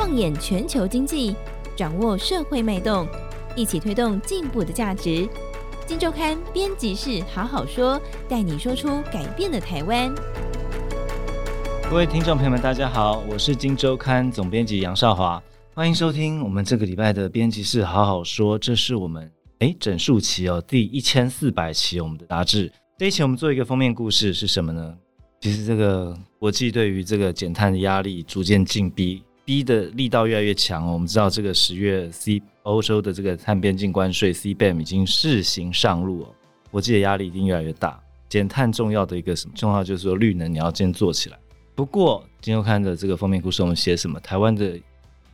放眼全球经济，掌握社会脉动，一起推动进步的价值。金周刊编辑室好好说，带你说出改变的台湾。各位听众朋友们，大家好，我是金周刊总编辑杨少华，欢迎收听我们这个礼拜的编辑室好好说。这是我们诶整数期哦，第一千四百期我们的杂志。这一期我们做一个封面故事是什么呢？其实这个国际对于这个减碳的压力逐渐进逼，逼的力道越来越强哦。我们知道这个十月 C 欧洲的这个碳边境关税 CBAM 已经试行上路哦，国际的压力一定越来越大。减碳重要的一个什么重要就是说绿能你要先做起来。不过今周刊的这个封面故事我们写什么？台湾的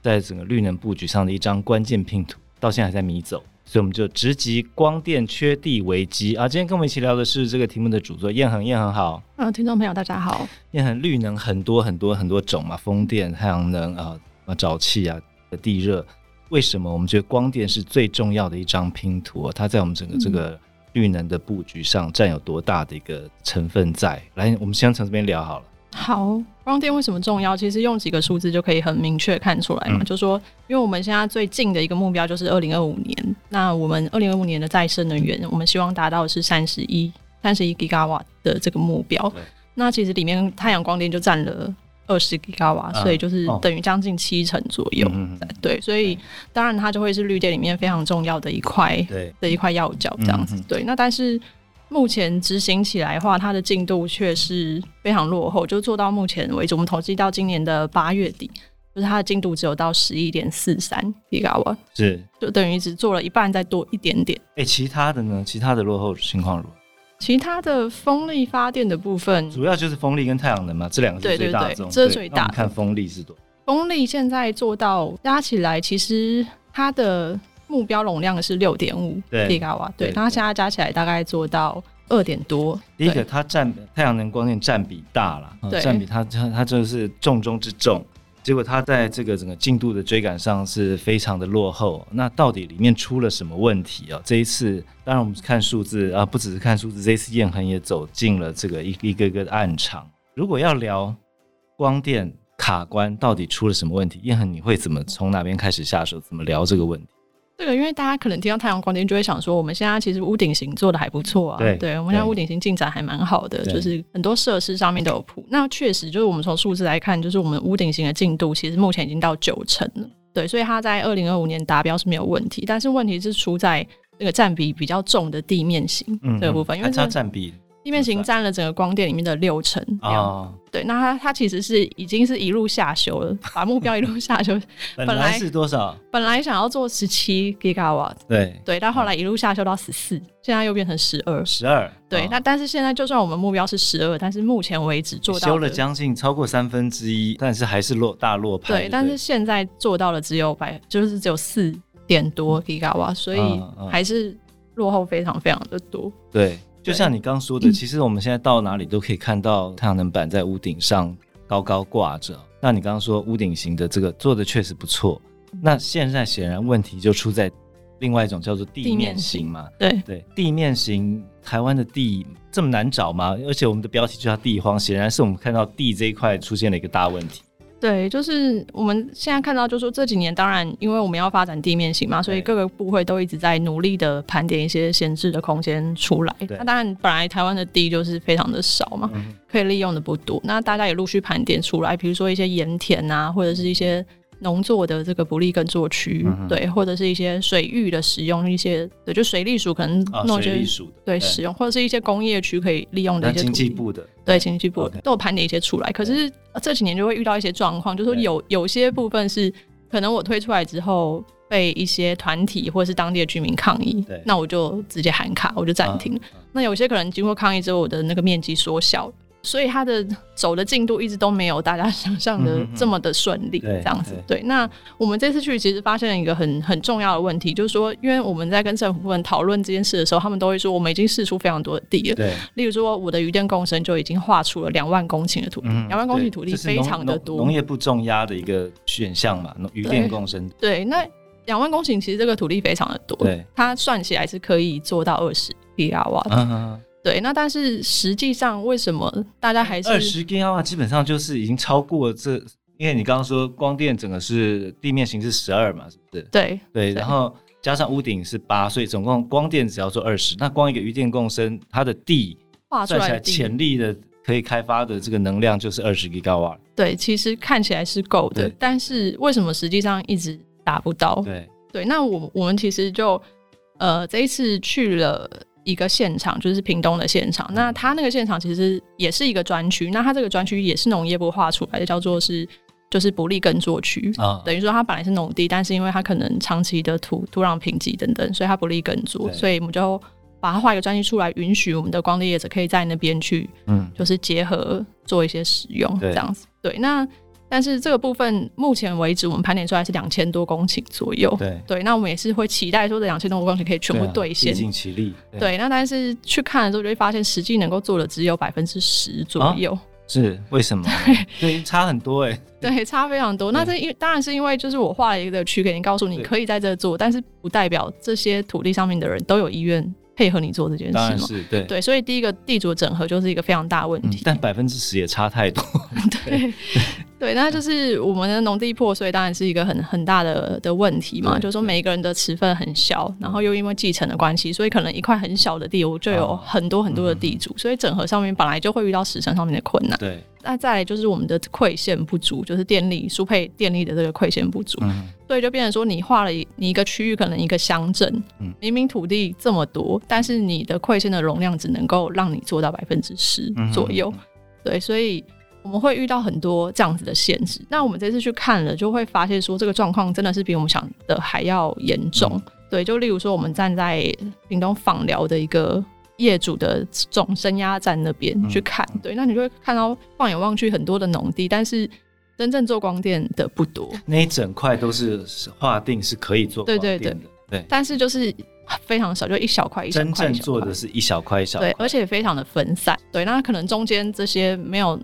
在整个绿能布局上的一张关键拼图，到现在还在迷走。所以我们就直击光电缺地危机啊！今天跟我们一起聊的是这个题目的主作燕恒，燕恒好。嗯，听众朋友大家好。燕恒，绿能很多很多很多种嘛，风电、太阳能啊、啊沼气啊、地热。为什么我们觉得光电是最重要的一张拼图？它在我们整个这个绿能的布局上占有多大的一个成分在？来，我们先从这边聊好了。好，光电为什么重要？其实用几个数字就可以很明确看出来嘛。嗯、就是说，因为我们现在最近的一个目标就是二零二五年，那我们二零二五年的再生能源，我们希望达到的是三十一三十一吉瓦的这个目标。那其实里面太阳光电就占了二十吉瓦，所以就是等于将近七成左右。嗯、对，所以当然它就会是绿电里面非常重要的一块，对的一块要角这样子。嗯、对，那但是。目前执行起来的话，它的进度却是非常落后。就做到目前为止，我们统计到今年的八月底，就是它的进度只有到十一点四三吉瓦，是就等于只做了一半，再多一点点。哎、欸，其他的呢？其他的落后情况如何？其他的风力发电的部分，主要就是风力跟太阳能嘛，这两个是最大的。对对对，这是最大的。看风力是多？风力现在做到加起来，其实它的。目标容量是六点五吉瓦，对，它现在加起来大概做到二点多。第一个，它占太阳能光电占比大了，占比它它它就是重中之重。结果它在这个整个进度的追赶上是非常的落后。那到底里面出了什么问题啊？这一次，当然我们看数字啊，不只是看数字，这一次燕恒也走进了这个一一个个的暗场。如果要聊光电卡关到底出了什么问题，燕恒你会怎么从哪边开始下手？怎么聊这个问题？这个，因为大家可能听到太阳光电，就会想说，我们现在其实屋顶型做的还不错啊。对，对，我们现在屋顶型进展还蛮好的，就是很多设施上面都有铺。那确实，就是我们从数字来看，就是我们屋顶型的进度，其实目前已经到九成了。对，所以它在二零二五年达标是没有问题。但是问题是出在那个占比比较重的地面型这个部分，嗯、因为它占比。地面型占了整个光电里面的六成哦，对，那它它其实是已经是一路下修了，把目标一路下修。本来是多少？本来想要做十七 GIGAWAT，对对，到后来一路下修到十四，现在又变成十二。十二，对，那但是现在就算我们目标是十二，但是目前为止做到修了将近超过三分之一，但是还是落大落拍。对，但是现在做到了只有百，就是只有四点多 GIGAWAT，，所以还是落后非常非常的多。对。就像你刚说的，其实我们现在到哪里都可以看到太阳能板在屋顶上高高挂着。那你刚刚说屋顶型的这个做的确实不错。那现在显然问题就出在另外一种叫做地面型嘛？对对，地面型台湾的地这么难找吗？而且我们的标题就叫地荒，显然是我们看到地这一块出现了一个大问题。对，就是我们现在看到，就是说这几年，当然因为我们要发展地面型嘛，所以各个部会都一直在努力的盘点一些闲置的空间出来。对那当然，本来台湾的地就是非常的少嘛，嗯、可以利用的不多。那大家也陆续盘点出来，比如说一些盐田啊，或者是一些。农作的这个不利耕作区，嗯、对，或者是一些水域的使用，一些对，就水利署可能弄一些、哦、对，对使用，或者是一些工业区可以利用的一些土地。经济部的对，经济部.都有盘点一些出来。可是这几年就会遇到一些状况，就是说有有些部分是可能我推出来之后被一些团体或者是当地的居民抗议，那我就直接喊卡，我就暂停。啊啊、那有些可能经过抗议之后，我的那个面积缩小。所以它的走的进度一直都没有大家想象的这么的顺利，这样子。对，那我们这次去其实发现了一个很很重要的问题，就是说，因为我们在跟政府部门讨论这件事的时候，他们都会说，我们已经试出非常多的地了。对，例如说，我的渔电共生就已经划出了两万公顷的土地，两万公顷土地非常的多。农业部重压的一个选项嘛，渔电共生。对，那两万公顷其实这个土地非常的多，对，它算起来是可以做到二十吉瓦的。对，那但是实际上为什么大家还是二十吉瓦？基本上就是已经超过这因为你刚刚说光电整个是地面型是十二嘛，是不是？对对，然后加上屋顶是八，所以总共光电只要做二十。那光一个渔电共生，它的地画出来潜力的可以开发的这个能量就是二十吉瓦。对，其实看起来是够的，但是为什么实际上一直达不到？对对，那我我们其实就呃这一次去了一个现场，就是屏东的现场。那他那个现场其实也是一个专区，那他这个专区也是农业部画出来的，叫做是。就是不利耕作区啊，等于说它本来是农地，但是因为它可能长期的土土壤贫瘠等等，所以它不利耕作，所以我们就把它画一个专区出来，允许我们的光电业者可以在那边去，嗯，就是结合做一些使用这样子。对，那但是这个部分目前为止，我们盘点出来是两千多公顷左右。对对，那我们也是会期待说这两千多公顷可以全部兑现，尽其力。对，那但是去看的时候就会发现，实际能够做的只有百分之十左右。是为什么？对，差很多哎、欸。对，差非常多。那这因当然是因为，就是我画了一个区给你，告诉你可以在这做，但是不代表这些土地上面的人都有意愿配合你做这件事嘛。当然是对对，所以第一个地主整合就是一个非常大问题。嗯、但百分之十也差太多。对对，那就是我们的农地破碎，当然是一个很很大的的问题嘛。就是说每一个人的持份很小，然后又因为继承的关系，所以可能一块很小的地，我就有很多很多的地主，哦嗯、所以整合上面本来就会遇到时程上面的困难。对。那再来就是我们的馈线不足，就是电力输配电力的这个馈线不足，嗯、所以就变成说你画了你一个区域，可能一个乡镇，嗯、明明土地这么多，但是你的馈线的容量只能够让你做到百分之十左右，嗯、对，所以我们会遇到很多这样子的限制。那我们这次去看了，就会发现说这个状况真的是比我们想的还要严重。嗯、对，就例如说我们站在屏东访寮的一个。业主的总升压站那边去看，嗯、对，那你就会看到放眼望去很多的农地，但是真正做光电的不多。那一整块都是划定是可以做光电的，对对对，对，但是就是非常少，就一小块一小块。真正做的是一小块一小块，对，而且非常的分散。对，那可能中间这些没有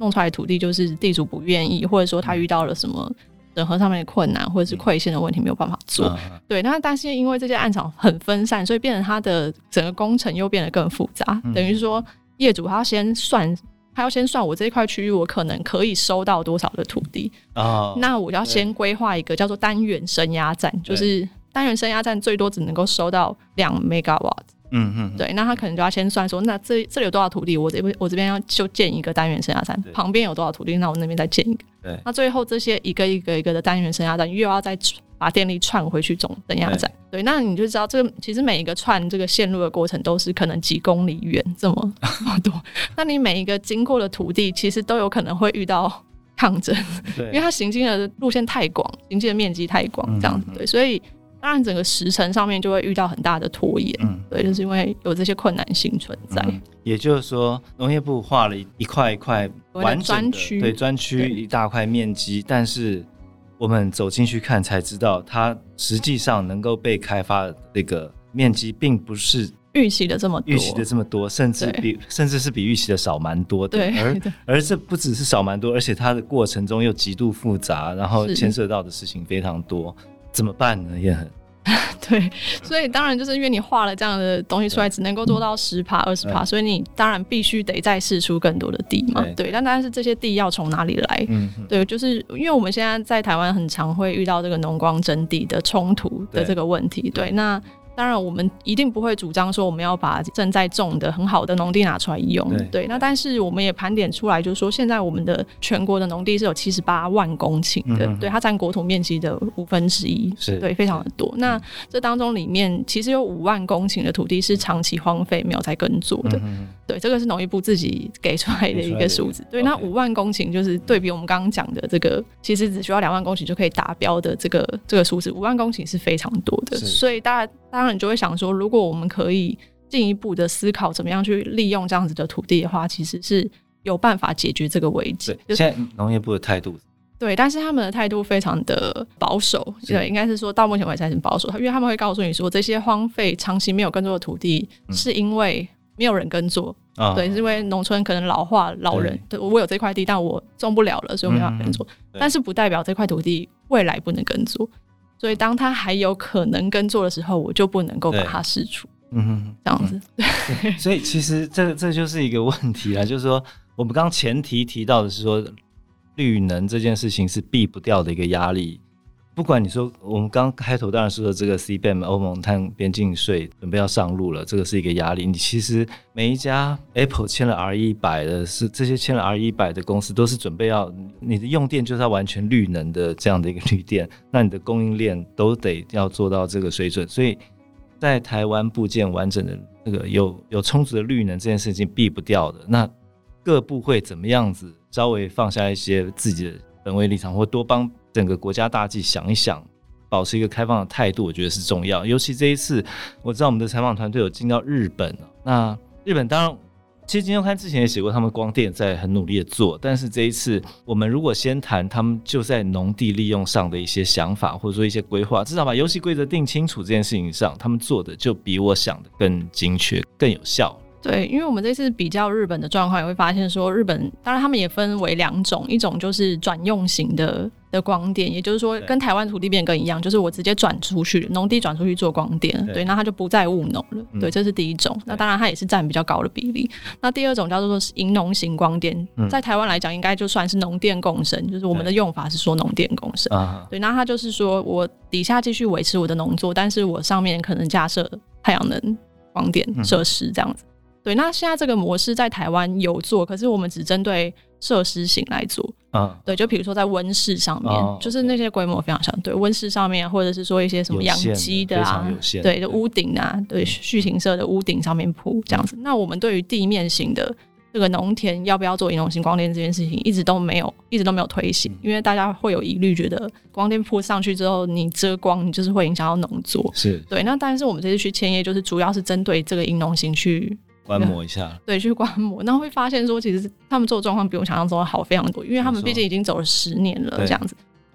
弄出来的土地，就是地主不愿意，或者说他遇到了什么。整合上面的困难，或者是馈线的问题没有办法做，嗯、对。那但是因为这些案场很分散，所以变成它的整个工程又变得更复杂。嗯、等于说业主他要先算，他要先算我这一块区域我可能可以收到多少的土地啊？哦、那我要先规划一个叫做单元升压站，就是单元升压站最多只能够收到两 megawatt。嗯嗯，对，那他可能就要先算说，那这这里有多少土地，我这边我这边要就建一个单元升压站，旁边有多少土地，那我那边再建一个。对，那最后这些一个一个一个的单元升压站，又要再把电力串回去总升压站。对，对，那你就知道这个其实每一个串这个线路的过程都是可能几公里远这么这么多，那你每一个经过的土地其实都有可能会遇到抗争，对，因为它行进的路线太广，行进的面积太广，这样子，嗯、对，所以。当然，整个时程上面就会遇到很大的拖延，嗯，对，就是因为有这些困难性存在。嗯、也就是说，农业部划了一块一块完整的专对专区一大块面积，但是我们走进去看才知道，它实际上能够被开发的这个面积，并不是预期的这么多，预期的这么多，甚至比甚至是比预期的少蛮多的。对而而这不只是少蛮多，而且它的过程中又极度复杂，然后牵涉到的事情非常多。怎么办呢？也很 对，所以当然就是因为你画了这样的东西出来，只能够做到十趴、二十趴，所以你当然必须得再试出更多的地嘛。对，对，但但是这些地要从哪里来？嗯，对，就是因为我们现在在台湾很常会遇到这个农光征地的冲突的这个问题。对，对，那。当然，我们一定不会主张说我们要把正在种的很好的农地拿出来用。对，对，那但是我们也盘点出来，就是说现在我们的全国的农地是有七十八万公顷的，嗯、对，它占国土面积的五分之一，是对，非常的多。那这当中里面其实有五万公顷的土地是长期荒废没有在耕作的。嗯、对，这个是农业部自己给出来的一个数字。对，那五万公顷就是对比我们刚刚讲的这个，其实只需要两万公顷就可以达标的这个这个数字，五万公顷是非常多的。所以大家。当然，你就会想说，如果我们可以进一步的思考怎么样去利用这样子的土地的话，其实是有办法解决这个危机。对，现在农业部的态度，对，但是他们的态度非常的保守，是对，应该是说到目前为止还是很保守。因为他们会告诉你说，这些荒废长期没有耕作的土地，是因为没有人耕作，嗯、对，是因为农村可能老化，老人，对，对我有这块地，但我种不了了，所以我没办法耕作。嗯、但是不代表这块土地未来不能耕作。所以，当他还有可能耕作的时候，我就不能够把它释出。嗯哼，这样子。对，所以其实这这就是一个问题啦，就是说，我们刚前提提到的是说，绿能这件事情是避不掉的一个压力。不管你说，我们刚开头当然说的这个 CBAM 欧盟碳边境税准备要上路了，这个是一个压力。你其实每一家 Apple 签了 R 一百的，是这些签了 R 一百的公司，都是准备要你的用电就是要完全绿能的这样的一个绿电，那你的供应链都得要做到这个水准。所以在台湾部件完整的那个有有充足的绿能这件事情避不掉的。那各部会怎么样子稍微放下一些自己的本位立场，或多帮。整个国家大计想一想，保持一个开放的态度，我觉得是重要。尤其这一次，我知道我们的采访团队有进到日本。那日本当然，其实今天看之前也写过，他们光电在很努力的做。但是这一次，我们如果先谈他们就在农地利用上的一些想法，或者说一些规划，至少把游戏规则定清楚这件事情上，他们做的就比我想的更精确、更有效。对，因为我们这次比较日本的状况，也会发现说，日本当然他们也分为两种，一种就是转用型的的光电，也就是说跟台湾土地变更一样，就是我直接转出去，农地转出去做光电，对，那它就不再务农了，嗯，对，这是第一种。那当然它也是占比较高的比例。那第二种叫做说银农型光电，在台湾来讲应该就算是农电共生，就是我们的用法是说农电共生，对，那它就是说我底下继续维持我的农作，但是我上面可能架设太阳能光电设施这样子。对，那现在这个模式在台湾有做，可是我们只针对设施型来做。嗯，对，就比如说在温室上面，哦、就是那些规模非常小。对，温室上面，或者是说一些什么养鸡的啊，的对，就屋顶啊，对，畜禽舍的屋顶上面铺这样子。那我们对于地面型的这个农田要不要做银农型光电这件事情，一直都没有，一直都没有推行，因为大家会有疑虑，觉得光电铺上去之后，你遮光，你就是会影响到农作。是对。那但是我们这次去签业，就是主要是针对这个银农型去。观摩一下，对，去观摩，然后会发现说，其实他们做的状况比我想象中的好非常多，因为他们毕竟已经走了十年了，这样子。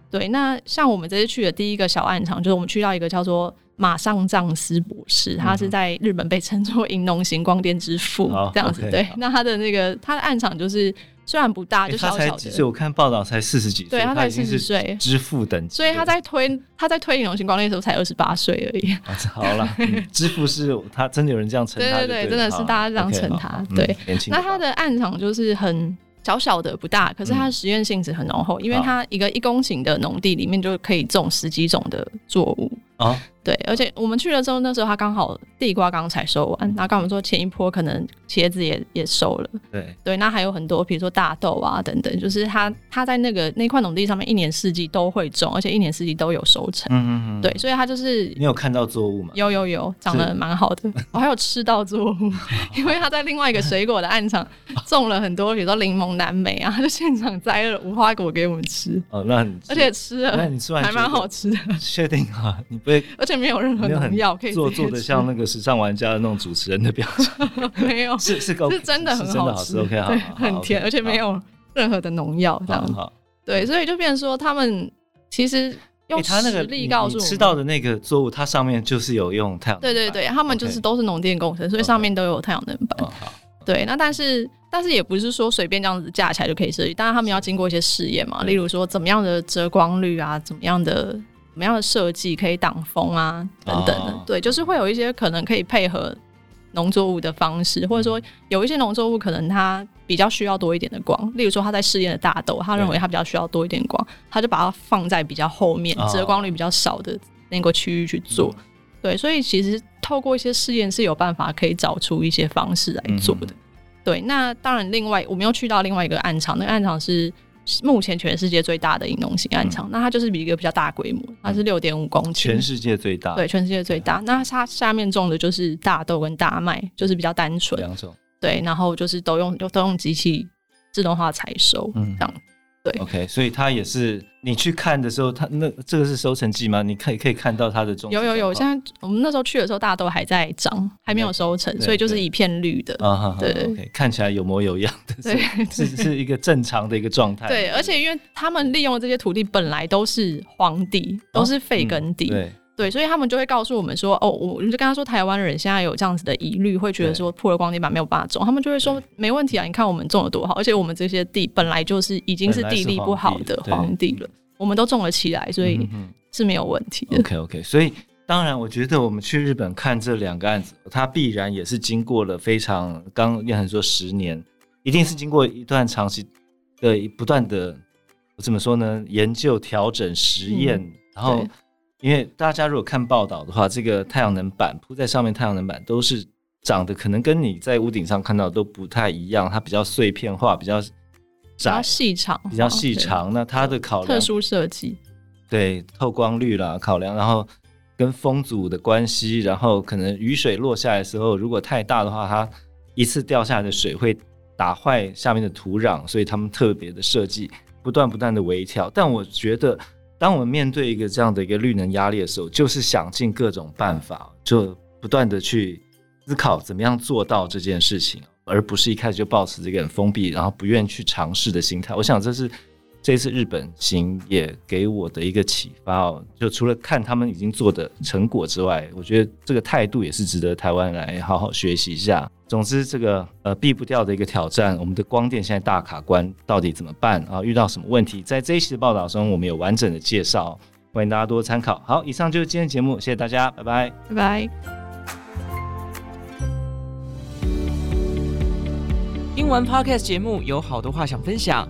对，那像我们这次去的第一个小暗场，就是我们去到一个叫做马上藏司博士，他是在日本被称作 银农型光电之父，这样子。对，那他的那个他的暗场就是。虽然不大，就小小的。欸、他才几岁？我看报道才四十几岁。对，他才四十岁，支付等级。所以他在推他在推银农型光电的时候才二十八岁而已。啊、好了，支付是他真的有人这样称他？对对对，真的是大家这样称他。Okay, 对，嗯、那他的暗场就是很小小的，不大，可是他的实验性质很浓厚，嗯、因为他一个一公顷的农地里面就可以种十几种的作物。啊，对，而且我们去了之后，那时候他刚好地瓜刚才收完，然后跟我们说前一波可能茄子也也收了，对对，那还有很多，比如说大豆啊等等，就是他他在那个那块农地上面一年四季都会种，而且一年四季都有收成，嗯嗯嗯，对，所以他就是你有看到作物吗？有有有，长得蛮好的，我还有吃到作物，因为他在另外一个水果的案场种了很多，比如说柠檬、蓝莓啊，他就现场摘了无花果给我们吃，哦，那而且吃了，那你吃完还蛮好吃的，确定啊？你不会？而且没有任何农药，可以做做的像那个时尚玩家的那种主持人的表情，没有，是是是真的很好吃，OK，好，很甜，而且没有任何的农药，这样，对，所以就变成说他们其实用实力告诉我们，吃到的那个作物，它上面就是有用太阳能，对对对，他们就是都是农电工程，所以上面都有太阳能板，对，那但是但是也不是说随便这样子架起来就可以设计，当然他们要经过一些试验嘛，例如说怎么样的遮光率啊，怎么样的。什么样的设计可以挡风啊？等等的，哦、对，就是会有一些可能可以配合农作物的方式，或者说有一些农作物可能它比较需要多一点的光，例如说他在试验的大豆，他认为它比较需要多一点光，他就把它放在比较后面，遮光率比较少的那个区域去做。哦、对，所以其实透过一些试验是有办法可以找出一些方式来做的。嗯、对，那当然，另外我们又去到另外一个暗场，那个暗场是。目前全世界最大的银农型暗场，嗯、那它就是比一个比较大规模，它是六点五公顷，全世界最大，对，全世界最大。那它下面种的就是大豆跟大麦，就是比较单纯。两种，对，然后就是都用都用机器自动化采收，嗯，这样。对，OK，所以它也是你去看的时候，它那这个是收成季吗？你可以可以看到它的种。有有有，现在我们那时候去的时候，大家都还在长，还没有收成，所以就是一片绿的。啊对，OK，看起来有模有样的，对，是是一个正常的一个状态。对，而且因为他们利用的这些土地本来都是荒地，都是废耕地。对。对，所以他们就会告诉我们说，哦，我就跟他说，台湾人现在有这样子的疑虑，会觉得说破了光地板没有办法种，他们就会说没问题啊，你看我们种的多好，而且我们这些地本来就是已经是地力不好的荒地了，我们都种了起来，所以是没有问题的。OK OK，所以当然，我觉得我们去日本看这两个案子，它必然也是经过了非常，刚彦恒说十年，一定是经过一段长期的不断的我怎么说呢？研究、调整、实验，嗯、然后因为大家如果看报道的话，这个太阳能板铺在上面，太阳能板都是长得可能跟你在屋顶上看到的都不太一样，它比较碎片化，比较窄、细长，比较细长。那它的考量特殊设计，对透光率啦，考量，然后跟风阻的关系，然后可能雨水落下来的时候，如果太大的话，它一次掉下来的水会打坏下面的土壤，所以他们特别的设计。不断不断的微调，但我觉得，当我们面对一个这样的一个绿能压力的时候，就是想尽各种办法，就不断的去思考怎么样做到这件事情，而不是一开始就抱持这个很封闭，然后不愿去尝试的心态。我想这是这次日本行也给我的一个启发哦。就除了看他们已经做的成果之外，我觉得这个态度也是值得台湾来好好学习一下。总之，这个呃避不掉的一个挑战，我们的光电现在大卡关到底怎么办啊？遇到什么问题？在这一期的报道中，我们有完整的介绍，欢迎大家多参考。好，以上就是今天的节目，谢谢大家，拜拜，拜拜。英文 Podcast 节目，有好多话想分享，